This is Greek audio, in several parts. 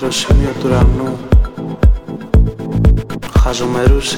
ήλιος ανέβαινε στο υψηλότερο σημείο του ουρανού. Χαζομερούσε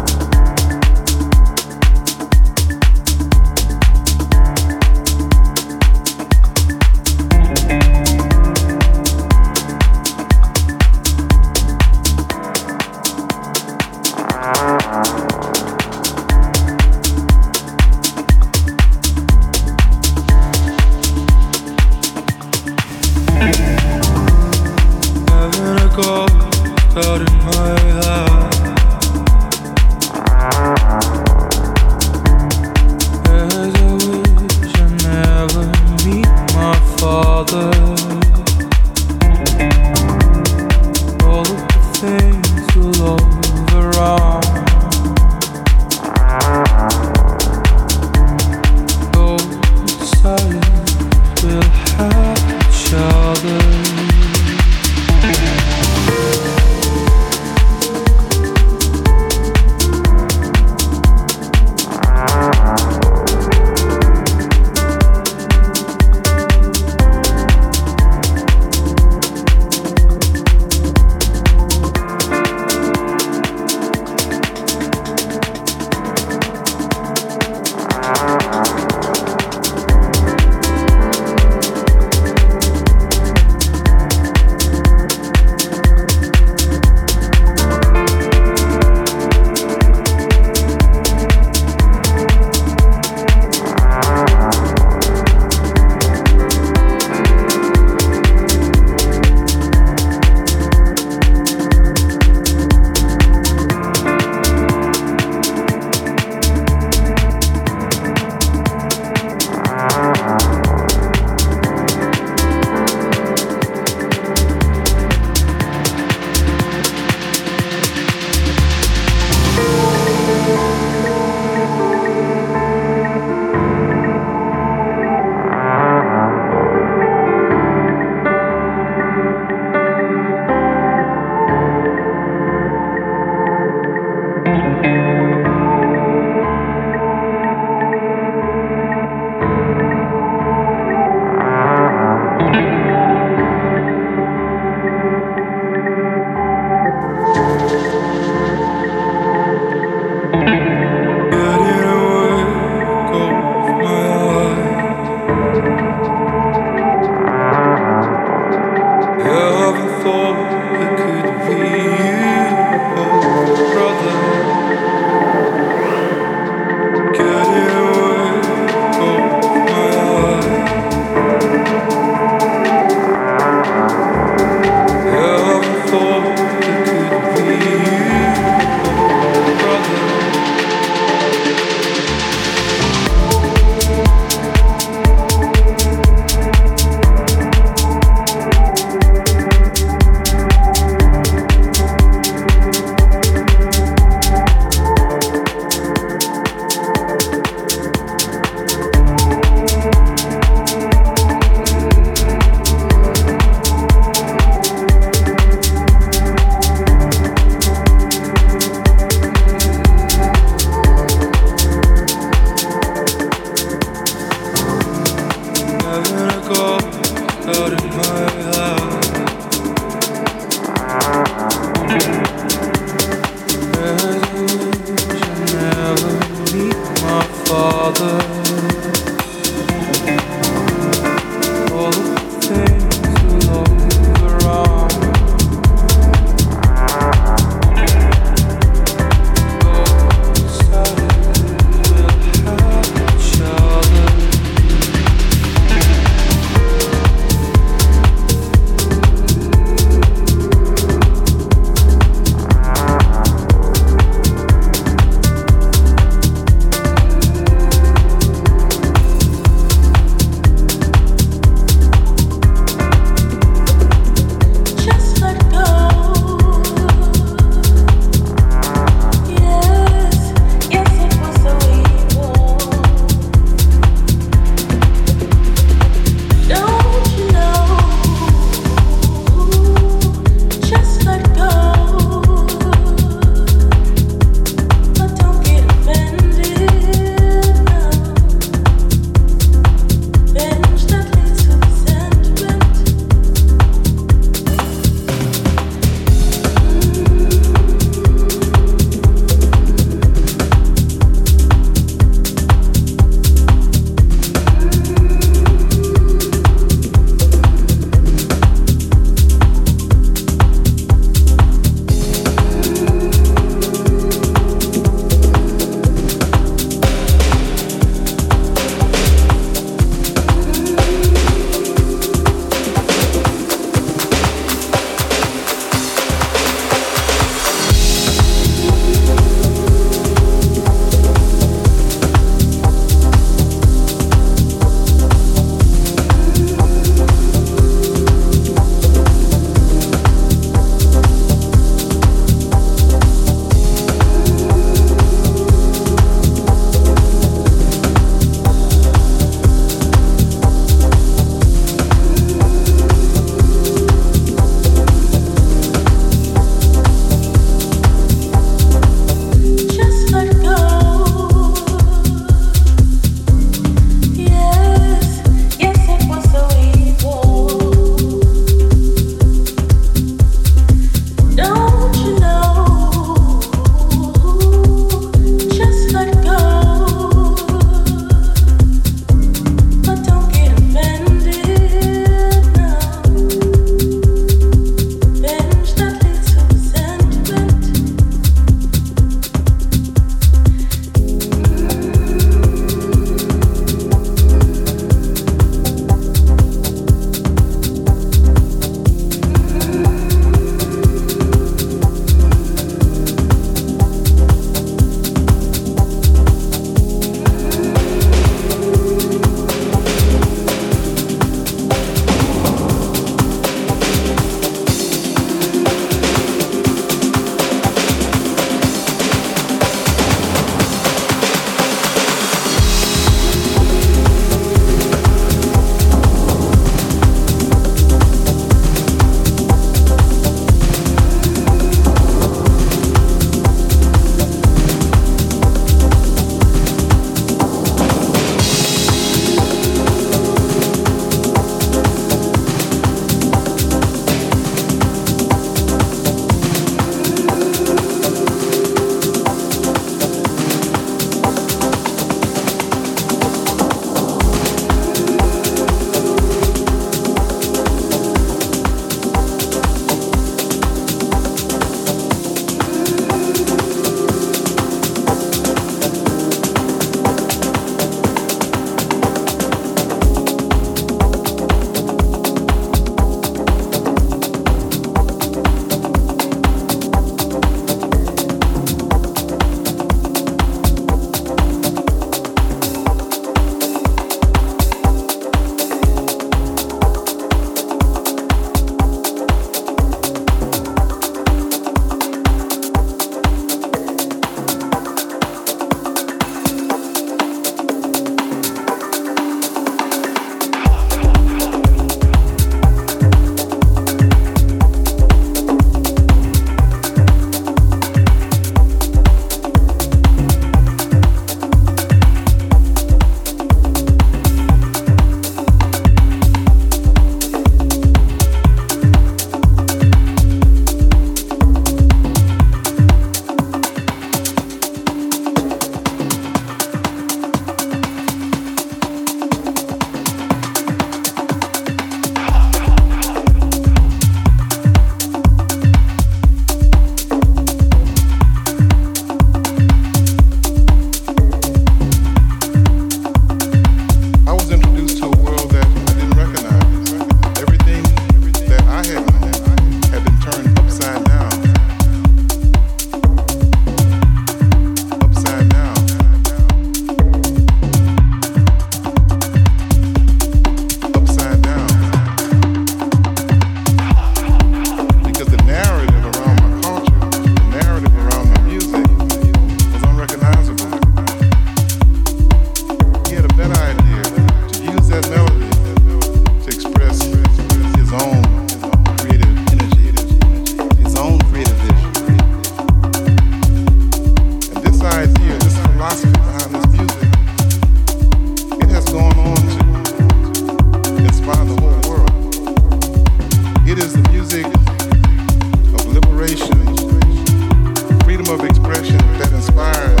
passion that inspires.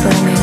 for me.